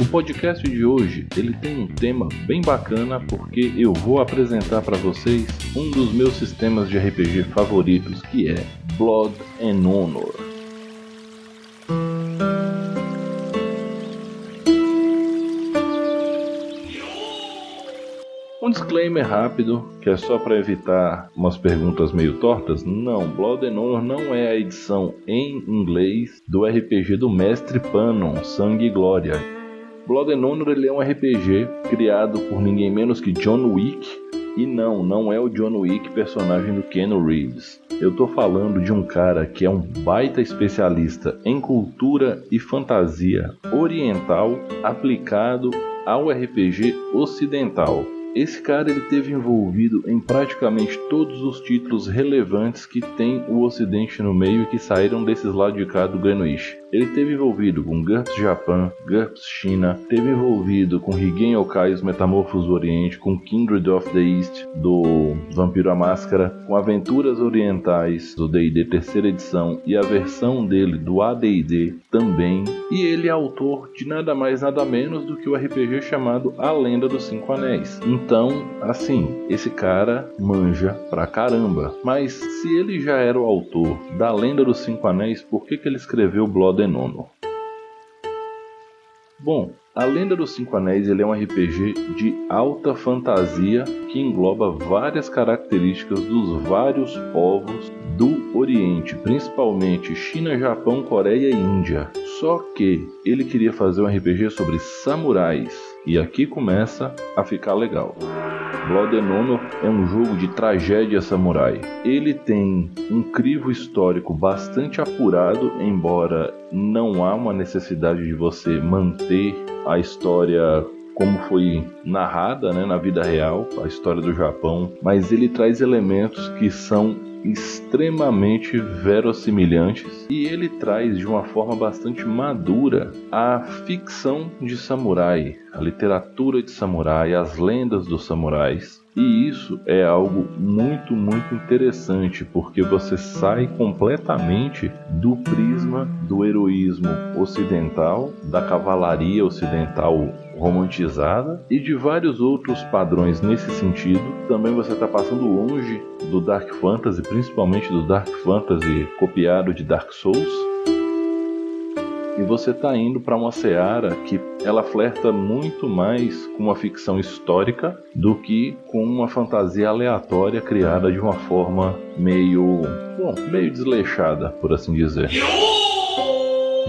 O podcast de hoje, ele tem um tema bem bacana porque eu vou apresentar para vocês um dos meus sistemas de RPG favoritos, que é Blood and Honor. Um disclaimer rápido, que é só para evitar umas perguntas meio tortas. Não, Blood and Honor não é a edição em inglês do RPG do Mestre Panon, Sangue e Glória. Blood and Honor ele é um RPG criado por ninguém menos que John Wick. E não, não é o John Wick personagem do Keanu Reeves. Eu tô falando de um cara que é um baita especialista em cultura e fantasia oriental aplicado ao RPG ocidental. Esse cara ele teve envolvido em praticamente todos os títulos relevantes que tem o Ocidente no meio e que saíram desses lados de cá do Greenwich. Ele teve envolvido com GURPS Japão, GURPS China, teve envolvido com Higen Yokai Os Metamorfos do Oriente, com Kindred of the East do Vampiro à Máscara, com Aventuras Orientais do D&D terceira edição e a versão dele do AD&D também. E ele é autor de nada mais nada menos do que o RPG chamado A Lenda dos Cinco Anéis. Então, assim, esse cara manja pra caramba. Mas se ele já era o autor da Lenda dos Cinco Anéis, por que, que ele escreveu Blood Denono. Bom, a Lenda dos Cinco Anéis ele é um RPG de alta fantasia que engloba várias características dos vários povos do Oriente, principalmente China, Japão, Coreia e Índia. Só que ele queria fazer um RPG sobre samurais e aqui começa a ficar legal. Blood and Honor é um jogo de tragédia samurai. Ele tem um crivo histórico bastante apurado, embora não há uma necessidade de você manter a história como foi narrada né, na vida real, a história do Japão, mas ele traz elementos que são extremamente verossimilhantes e ele traz de uma forma bastante madura a ficção de samurai, a literatura de samurai, as lendas dos samurais. E isso é algo muito, muito interessante, porque você sai completamente do prisma do heroísmo ocidental, da cavalaria ocidental romantizada e de vários outros padrões nesse sentido. Também você está passando longe do Dark Fantasy, principalmente do Dark Fantasy copiado de Dark Souls e você está indo para uma seara que ela flerta muito mais com uma ficção histórica do que com uma fantasia aleatória criada de uma forma meio, bom, meio desleixada, por assim dizer.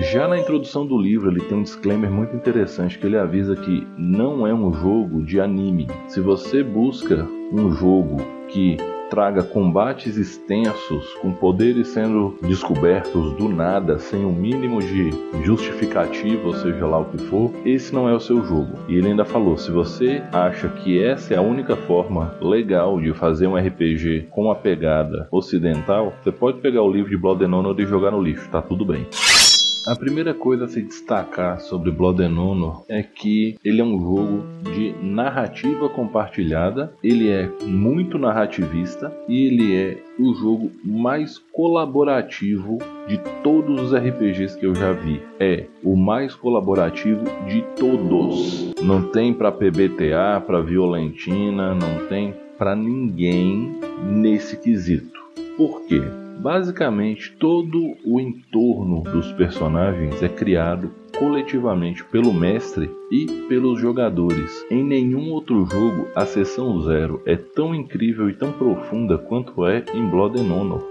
Já na introdução do livro, ele tem um disclaimer muito interessante que ele avisa que não é um jogo de anime. Se você busca um jogo que traga combates extensos, com poderes sendo descobertos do nada, sem o um mínimo de justificativa, ou seja lá o que for, esse não é o seu jogo. E ele ainda falou: se você acha que essa é a única forma legal de fazer um RPG com uma pegada ocidental, você pode pegar o livro de Blood and Honor e jogar no lixo, tá tudo bem. A primeira coisa a se destacar sobre Blood and Honor é que ele é um jogo de narrativa compartilhada, ele é muito narrativista e ele é o jogo mais colaborativo de todos os RPGs que eu já vi. É o mais colaborativo de todos. Não tem para PBTA, para Violentina, não tem para ninguém nesse quesito. Por quê? Basicamente, todo o entorno dos personagens é criado coletivamente pelo mestre e pelos jogadores. Em nenhum outro jogo a sessão zero é tão incrível e tão profunda quanto é em Blood and Honor.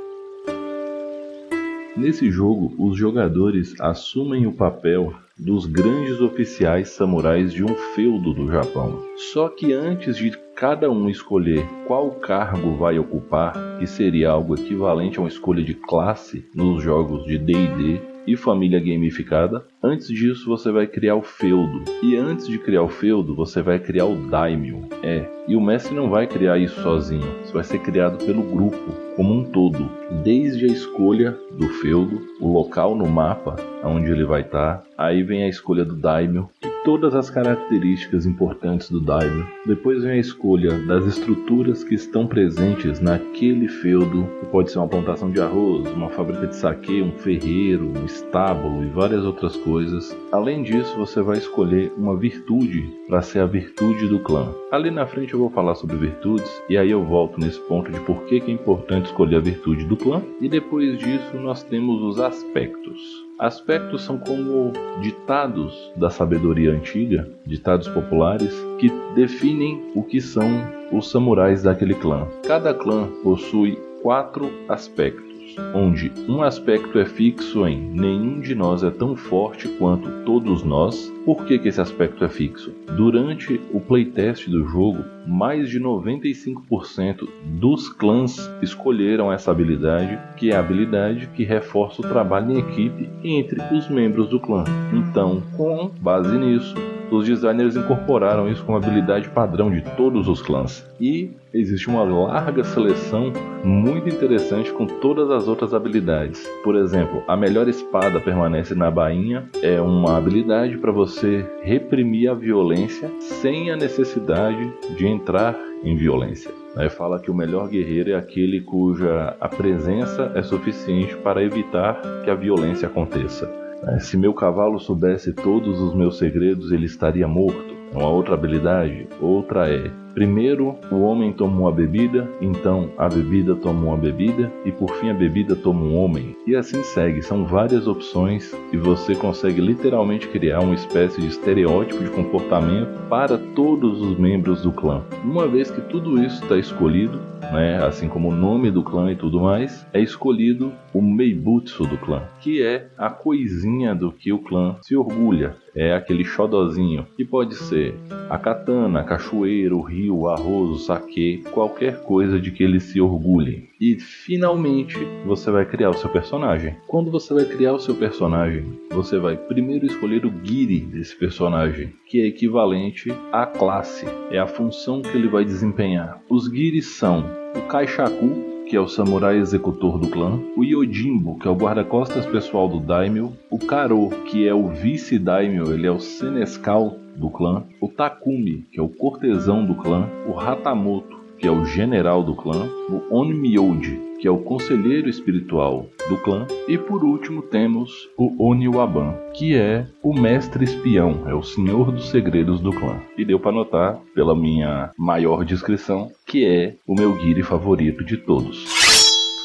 Nesse jogo, os jogadores assumem o papel dos grandes oficiais samurais de um feudo do Japão. Só que antes de cada um escolher qual cargo vai ocupar, que seria algo equivalente a uma escolha de classe nos jogos de D&D, e família gamificada. Antes disso, você vai criar o feudo. E antes de criar o feudo, você vai criar o daimyo. É, e o mestre não vai criar isso sozinho. Isso vai ser criado pelo grupo como um todo, desde a escolha do feudo, o local no mapa onde ele vai estar, aí vem a escolha do daimyo todas as características importantes do daimyo. Depois vem a escolha das estruturas que estão presentes naquele feudo, que pode ser uma plantação de arroz, uma fábrica de saque, um ferreiro, um estábulo e várias outras coisas. Além disso, você vai escolher uma virtude para ser a virtude do clã. Ali na frente eu vou falar sobre virtudes e aí eu volto nesse ponto de por que é importante escolher a virtude do clã. E depois disso nós temos os aspectos. Aspectos são como ditados da sabedoria antiga, ditados populares, que definem o que são os samurais daquele clã. Cada clã possui quatro aspectos onde um aspecto é fixo em nenhum de nós é tão forte quanto todos nós. Por que, que esse aspecto é fixo? Durante o playtest do jogo, mais de 95% dos clãs escolheram essa habilidade, que é a habilidade que reforça o trabalho em equipe entre os membros do clã. Então, com base nisso, os designers incorporaram isso como habilidade padrão de todos os clãs. E existe uma larga seleção muito interessante com todas as outras habilidades. Por exemplo, a melhor espada permanece na bainha é uma habilidade para você reprimir a violência sem a necessidade de entrar em violência. Aí fala que o melhor guerreiro é aquele cuja a presença é suficiente para evitar que a violência aconteça. É, se meu cavalo soubesse todos os meus segredos, ele estaria morto. É uma outra habilidade. Outra é Primeiro, o homem toma uma bebida, então a bebida toma uma bebida e por fim a bebida toma um homem. E assim segue, são várias opções e você consegue literalmente criar uma espécie de estereótipo de comportamento para todos os membros do clã. Uma vez que tudo isso está escolhido, né, assim como o nome do clã e tudo mais, é escolhido o Meibutsu do clã, que é a coisinha do que o clã se orgulha. É aquele xodozinho, que pode ser a katana, a cachoeira, o rio, o arroz, o saque, qualquer coisa de que eles se orgulhem. E finalmente você vai criar o seu personagem. Quando você vai criar o seu personagem, você vai primeiro escolher o Giri desse personagem, que é equivalente à classe, é a função que ele vai desempenhar. Os Giris são o Kaishaku, que é o samurai executor do clã, o Yojimbo, que é o guarda-costas pessoal do Daimyo, o Karo, que é o vice-daimyo, ele é o senescal do clã, o Takumi, que é o cortesão do clã, o Hatamoto, que é o general do clã, o Onmyoji, que é o conselheiro espiritual do clã, e por último temos o Oniwaban, que é o mestre espião, é o senhor dos segredos do clã. E deu para notar pela minha maior descrição que é o meu guire favorito de todos.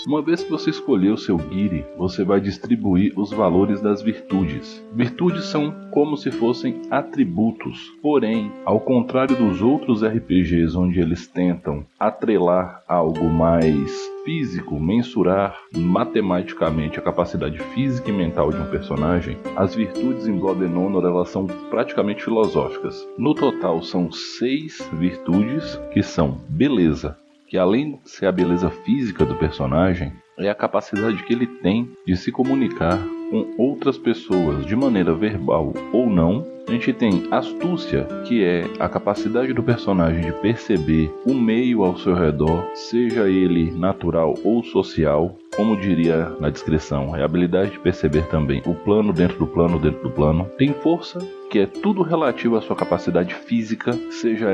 Uma vez que você escolheu seu Giri, você vai distribuir os valores das virtudes. Virtudes são como se fossem atributos, porém, ao contrário dos outros RPGs onde eles tentam atrelar algo mais físico, mensurar matematicamente a capacidade física e mental de um personagem, as virtudes em Blood and Honor elas são praticamente filosóficas. No total são seis virtudes que são beleza, que além de ser a beleza física do personagem, é a capacidade que ele tem de se comunicar com outras pessoas de maneira verbal ou não. A gente tem astúcia, que é a capacidade do personagem de perceber o meio ao seu redor, seja ele natural ou social, como diria na descrição, é a habilidade de perceber também o plano dentro do plano dentro do plano. Tem força, que é tudo relativo à sua capacidade física, seja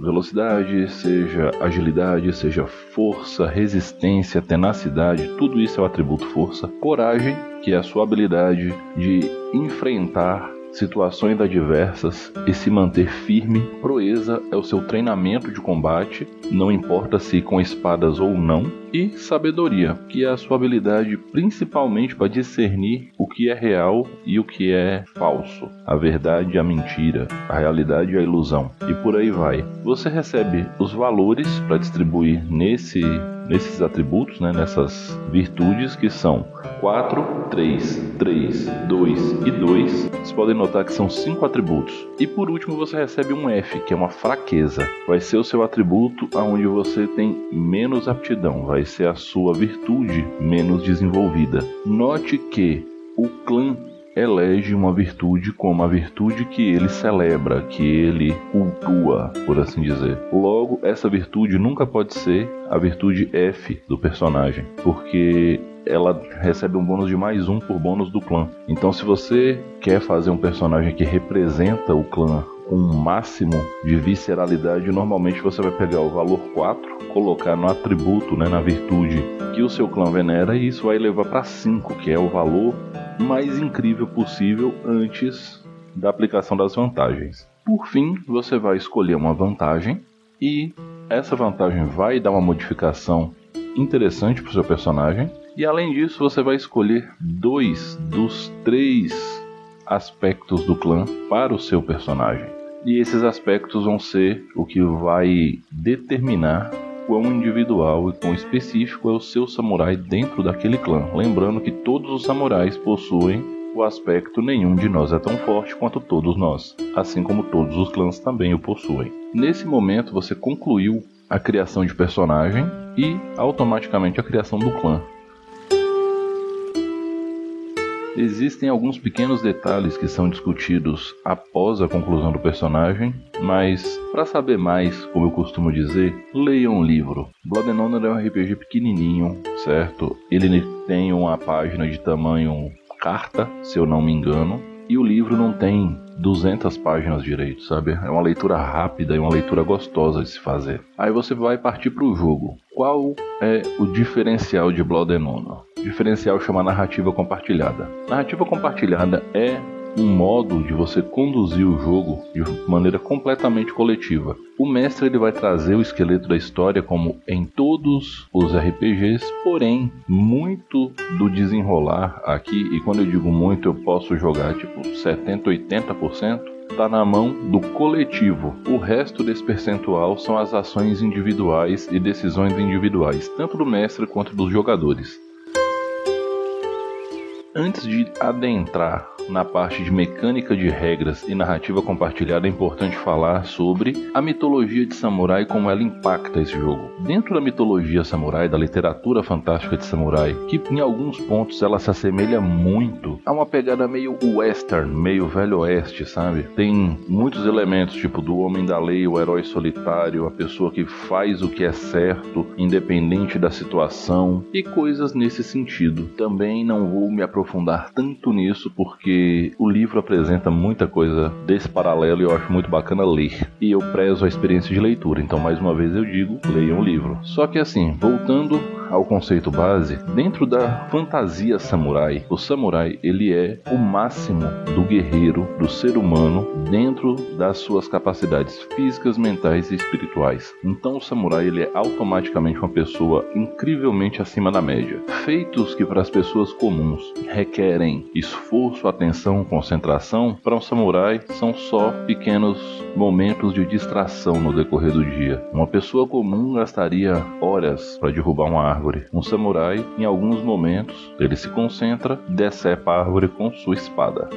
velocidade, seja agilidade, seja força, resistência, tenacidade, tudo isso é o atributo força. Coragem, que é a sua habilidade de enfrentar situações adversas e se manter firme. Proeza é o seu treinamento de combate, não importa se com espadas ou não. E sabedoria, que é a sua habilidade principalmente para discernir o que é real e o que é falso, a verdade e a mentira, a realidade e a ilusão. E por aí vai. Você recebe os valores para distribuir nesse nesses atributos, né, nessas virtudes que são 4, 3, 3, 2 e 2. Vocês podem notar que são cinco atributos. E por último você recebe um F, que é uma fraqueza. Vai ser o seu atributo aonde você tem menos aptidão, vai ser a sua virtude menos desenvolvida. Note que o clã elege uma virtude como a virtude que ele celebra, que ele cultua, por assim dizer. Logo, essa virtude nunca pode ser a virtude F do personagem, porque ela recebe um bônus de mais um por bônus do clã. Então, se você quer fazer um personagem que representa o clã com um máximo de visceralidade, normalmente você vai pegar o valor 4, colocar no atributo, né, na virtude que o seu clã venera, e isso vai levar para 5, que é o valor mais incrível possível antes da aplicação das vantagens. Por fim, você vai escolher uma vantagem e essa vantagem vai dar uma modificação interessante para o seu personagem. E além disso, você vai escolher dois dos três aspectos do clã para o seu personagem. E esses aspectos vão ser o que vai determinar quão individual e quão específico é o seu samurai dentro daquele clã. Lembrando que todos os samurais possuem o aspecto nenhum de nós é tão forte quanto todos nós, assim como todos os clãs também o possuem. Nesse momento você concluiu a criação de personagem e automaticamente a criação do clã. Existem alguns pequenos detalhes que são discutidos após a conclusão do personagem, mas para saber mais, como eu costumo dizer, leiam um livro. Blood and Honor é um RPG pequenininho, certo? Ele tem uma página de tamanho carta, se eu não me engano, e o livro não tem 200 páginas direito, sabe? É uma leitura rápida e uma leitura gostosa de se fazer. Aí você vai partir para o jogo. Qual é o diferencial de Blood and Honor? Diferencial chama narrativa compartilhada. Narrativa compartilhada é um modo de você conduzir o jogo de maneira completamente coletiva. O mestre ele vai trazer o esqueleto da história como em todos os RPGs, porém muito do desenrolar aqui e quando eu digo muito eu posso jogar tipo 70, 80% está na mão do coletivo. O resto desse percentual são as ações individuais e decisões individuais, tanto do mestre quanto dos jogadores. Antes de adentrar na parte de mecânica de regras e narrativa compartilhada, é importante falar sobre a mitologia de samurai e como ela impacta esse jogo. Dentro da mitologia samurai, da literatura fantástica de samurai, que em alguns pontos ela se assemelha muito a uma pegada meio western, meio velho oeste, sabe? Tem muitos elementos, tipo do homem da lei, o herói solitário, a pessoa que faz o que é certo, independente da situação, e coisas nesse sentido. Também não vou me aprofundar tanto nisso porque o livro apresenta muita coisa desse paralelo e eu acho muito bacana ler. E eu prezo a experiência de leitura, então mais uma vez eu digo, leiam o livro. Só que assim, voltando ao conceito base, dentro da fantasia samurai, o samurai ele é o máximo do guerreiro, do ser humano, dentro das suas capacidades físicas, mentais e espirituais. Então o samurai ele é automaticamente uma pessoa incrivelmente acima da média. Feitos que para as pessoas comuns requerem esforço, atenção, concentração, para um samurai são só pequenos momentos de distração no decorrer do dia. Uma pessoa comum gastaria horas para derrubar uma árvore. Um samurai, em alguns momentos, ele se concentra, decepa a árvore com sua espada.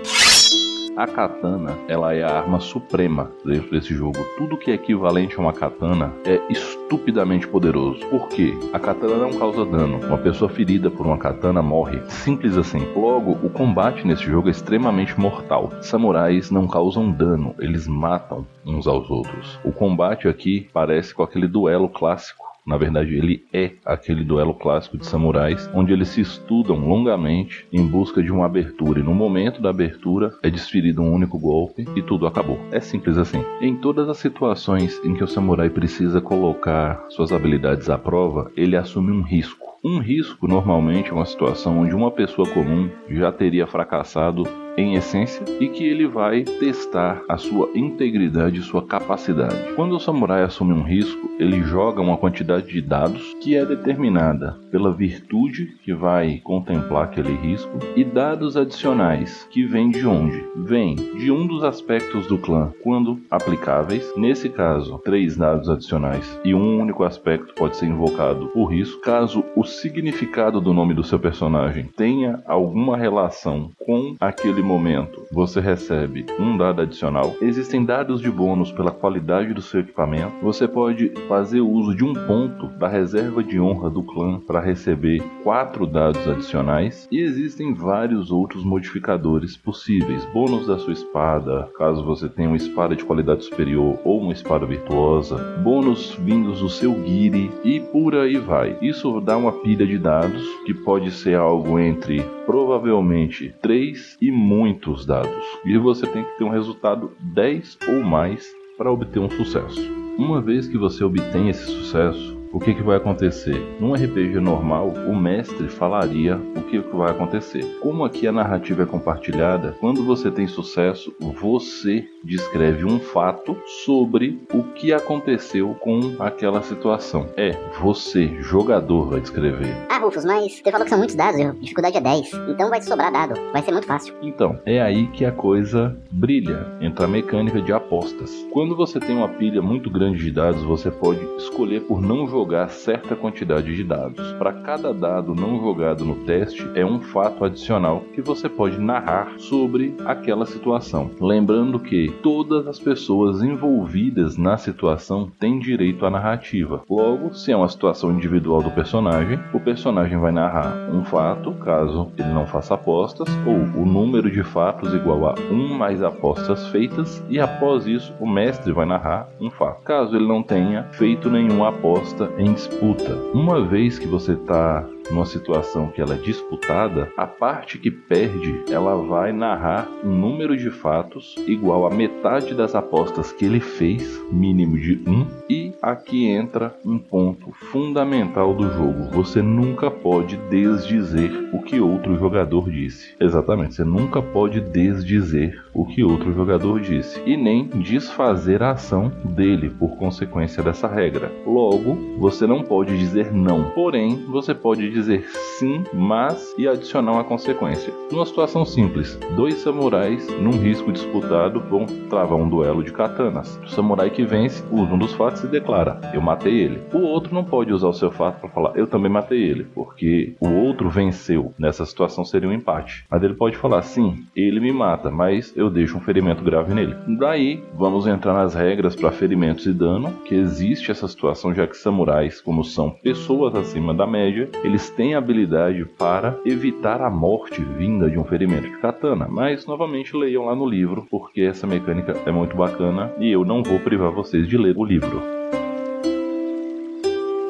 A katana, ela é a arma suprema dentro desse jogo. Tudo que é equivalente a uma katana é estupidamente poderoso. Por quê? A katana não causa dano. Uma pessoa ferida por uma katana morre. Simples assim. Logo, o combate nesse jogo é extremamente mortal. Samurais não causam dano, eles matam uns aos outros. O combate aqui parece com aquele duelo clássico na verdade, ele é aquele duelo clássico de samurais, onde eles se estudam longamente em busca de uma abertura, e no momento da abertura é desferido um único golpe e tudo acabou. É simples assim. Em todas as situações em que o samurai precisa colocar suas habilidades à prova, ele assume um risco. Um risco normalmente é uma situação onde uma pessoa comum já teria fracassado em essência e que ele vai testar a sua integridade e sua capacidade. Quando o samurai assume um risco, ele joga uma quantidade de dados que é determinada pela virtude que vai contemplar aquele risco e dados adicionais que vêm de onde? Vem de um dos aspectos do clã, quando aplicáveis. Nesse caso, três dados adicionais e um único aspecto pode ser invocado o risco, caso o significado do nome do seu personagem tenha alguma relação com aquele momento você recebe um dado adicional. Existem dados de bônus pela qualidade do seu equipamento. Você pode fazer uso de um ponto da reserva de honra do clã para receber quatro dados adicionais. E existem vários outros modificadores possíveis. Bônus da sua espada, caso você tenha uma espada de qualidade superior ou uma espada virtuosa. Bônus vindos do seu guire e por aí vai. Isso dá uma pilha de dados que pode ser algo entre provavelmente 3 e muitos dados. E você tem que ter um resultado 10 ou mais para obter um sucesso. Uma vez que você obtém esse sucesso, o que, que vai acontecer? Num RPG normal, o mestre falaria o que, que vai acontecer. Como aqui a narrativa é compartilhada, quando você tem sucesso, você descreve um fato sobre o que aconteceu com aquela situação. É, você, jogador, vai descrever. Ah, Rufus, mas você falou que são muitos dados, a dificuldade é 10. Então vai sobrar dado, vai ser muito fácil. Então, é aí que a coisa brilha. Entra a mecânica de apostas. Quando você tem uma pilha muito grande de dados, você pode escolher por não jogar jogar certa quantidade de dados. Para cada dado não jogado no teste, é um fato adicional que você pode narrar sobre aquela situação. Lembrando que todas as pessoas envolvidas na situação têm direito à narrativa. Logo, se é uma situação individual do personagem, o personagem vai narrar um fato, caso ele não faça apostas, ou o número de fatos igual a 1 mais apostas feitas, e após isso o mestre vai narrar um fato. Caso ele não tenha feito nenhuma aposta em disputa. Uma vez que você está numa situação que ela é disputada, a parte que perde, ela vai narrar um número de fatos igual a metade das apostas que ele fez, mínimo de um, e aqui entra um ponto fundamental do jogo. Você nunca pode desdizer o que outro jogador disse. Exatamente, você nunca pode desdizer o que outro jogador disse e nem desfazer a ação dele por consequência dessa regra. Logo, você não pode dizer não, porém, você pode dizer sim, mas e adicionar uma consequência. Numa situação simples, dois samurais num risco disputado vão travar um duelo de katanas. O samurai que vence usa um dos fatos e declara: Eu matei ele. O outro não pode usar o seu fato para falar: Eu também matei ele, porque o outro venceu. Nessa situação seria um empate. Mas ele pode falar: Sim, ele me mata, mas eu deixo um ferimento grave nele. Daí vamos entrar nas regras para ferimentos e dano, que existe essa situação já que samurais, como são pessoas acima da média, eles têm habilidade para evitar a morte vinda de um ferimento de katana, mas novamente leiam lá no livro, porque essa mecânica é muito bacana e eu não vou privar vocês de ler o livro.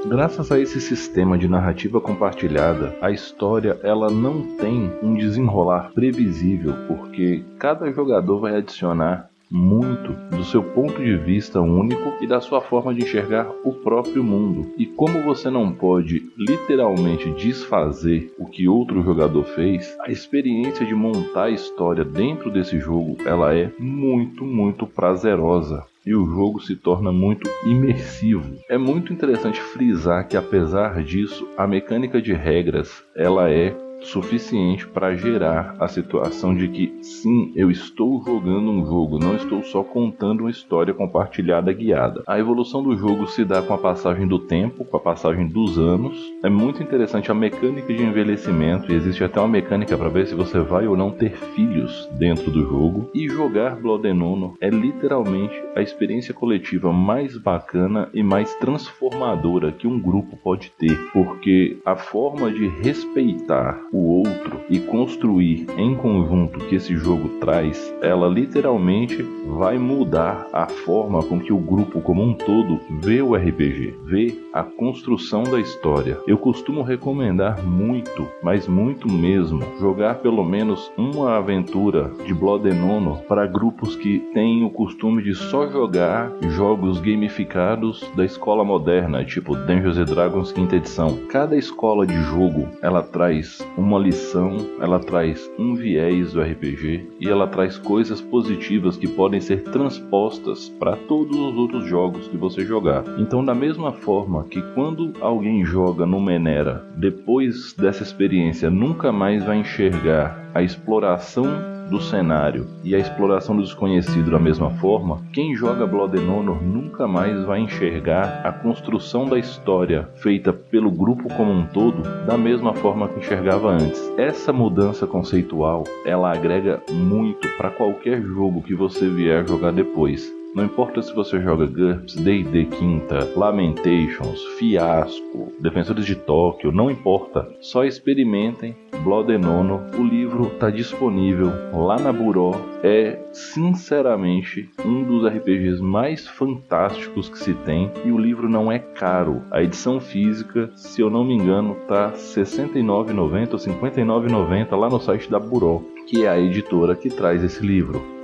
Graças a esse sistema de narrativa compartilhada, a história ela não tem um desenrolar previsível, porque cada jogador vai adicionar muito do seu ponto de vista único e da sua forma de enxergar o próprio mundo. E como você não pode literalmente desfazer o que outro jogador fez, a experiência de montar a história dentro desse jogo, ela é muito, muito prazerosa e o jogo se torna muito imersivo. É muito interessante frisar que apesar disso, a mecânica de regras, ela é suficiente para gerar a situação de que sim, eu estou jogando um jogo, não estou só contando uma história compartilhada guiada. A evolução do jogo se dá com a passagem do tempo, com a passagem dos anos. É muito interessante a mecânica de envelhecimento e existe até uma mecânica para ver se você vai ou não ter filhos dentro do jogo. E jogar Blood and Honor é literalmente a experiência coletiva mais bacana e mais transformadora que um grupo pode ter, porque a forma de respeitar o outro e construir em conjunto que esse jogo traz, ela literalmente vai mudar a forma com que o grupo como um todo vê o RPG, vê a construção da história. Eu costumo recomendar muito, mas muito mesmo, jogar pelo menos uma aventura de Blood and Honor para grupos que têm o costume de só jogar jogos gamificados da escola moderna, tipo Dungeons Dragons quinta edição. Cada escola de jogo, ela traz uma lição, ela traz um viés do RPG e ela traz coisas positivas que podem ser transpostas para todos os outros jogos que você jogar. Então, da mesma forma que quando alguém joga no Menera, depois dessa experiência nunca mais vai enxergar a exploração do cenário e a exploração do desconhecido da mesma forma, quem joga Blood and Honor nunca mais vai enxergar a construção da história feita pelo grupo como um todo da mesma forma que enxergava antes. Essa mudança conceitual, ela agrega muito para qualquer jogo que você vier jogar depois. Não importa se você joga GURPS, D&D Quinta, Lamentations, Fiasco, Defensores de Tóquio, não importa. Só experimentem Blood and Honor. O livro está disponível lá na Buró. É, sinceramente, um dos RPGs mais fantásticos que se tem. E o livro não é caro. A edição física, se eu não me engano, tá R$ 69,90 ou R$ 59,90 lá no site da Buró, que é a editora que traz esse livro.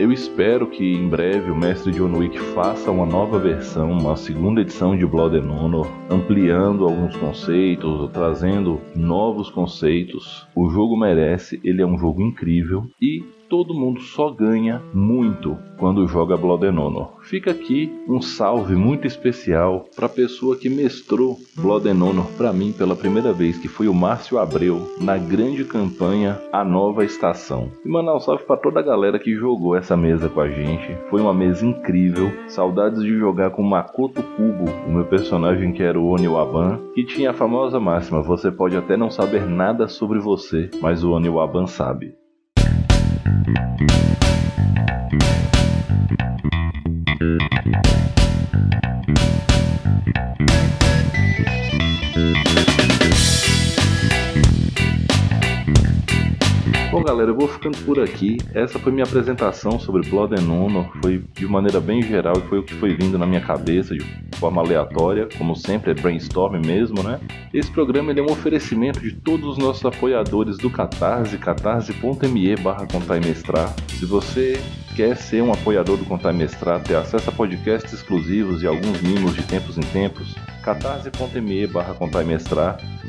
Eu espero que em breve o mestre John Wick faça uma nova versão, uma segunda edição de Blood and Honor, ampliando alguns conceitos, trazendo novos conceitos. O jogo merece, ele é um jogo incrível e todo mundo só ganha muito quando joga Blood Honor. Fica aqui um salve muito especial para a pessoa que mestrou Blood Honor para mim pela primeira vez, que foi o Márcio Abreu, na grande campanha A Nova Estação. E mandar um salve para toda a galera que jogou essa mesa com a gente. Foi uma mesa incrível. Saudades de jogar com Makoto Kubo, o meu personagem que era o Oni Waban, que tinha a famosa máxima: você pode até não saber nada sobre você, mas o Oni Waban sabe. Bom, galera, eu vou ficando por aqui. Essa foi minha apresentação sobre Blood and Honor. Foi de maneira bem geral e foi o que foi vindo na minha cabeça forma aleatória, como sempre, é brainstorm mesmo, né? Esse programa é um oferecimento de todos os nossos apoiadores do Catarse, catarse.me barra Se você quer ser um apoiador do Contar Mestrar, ter acesso a podcasts exclusivos e alguns mimos de tempos em tempos, catarse.me barra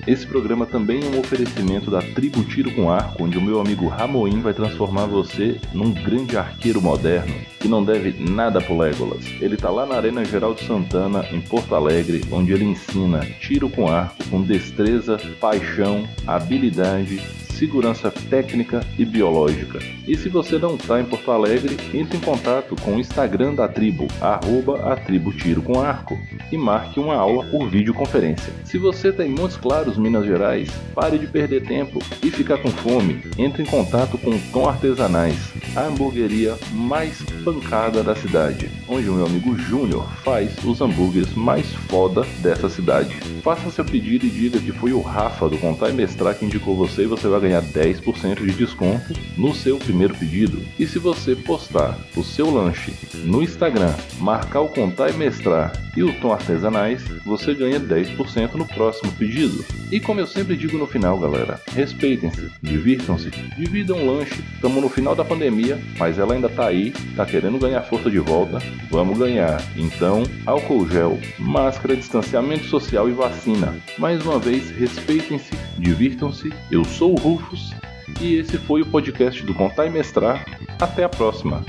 Esse programa também é um oferecimento da Tribo Tiro com Arco, onde o meu amigo Ramoim vai transformar você num grande arqueiro moderno que não deve nada pro Legolas. Ele tá lá na Arena Geraldo Santana, em Porto Alegre, onde ele ensina tiro com arco com destreza, paixão, habilidade segurança técnica e biológica. E se você não está em Porto Alegre, entre em contato com o Instagram da tribo, arroba a tribo tiro com arco, e marque uma aula por videoconferência. Se você está em Montes Claros, Minas Gerais, pare de perder tempo e ficar com fome. Entre em contato com o Tom Artesanais, a hamburgueria mais pancada da cidade, onde o meu amigo Júnior faz os hambúrgueres mais foda dessa cidade. Faça seu pedido e diga que foi o Rafa do Contar e Mestrar que indicou você e você vai ganhar ganhar 10% de desconto no seu primeiro pedido. E se você postar o seu lanche no Instagram, marcar o Contar e Mestrar e o Tom Artesanais, você ganha 10% no próximo pedido. E como eu sempre digo no final, galera, respeitem-se, divirtam-se, dividam um lanche. Estamos no final da pandemia, mas ela ainda tá aí, tá querendo ganhar força de volta. Vamos ganhar. Então, álcool gel, máscara, distanciamento social e vacina. Mais uma vez, respeitem-se, divirtam-se. Eu sou o Rufus e esse foi o podcast do Contar e Mestrar. Até a próxima.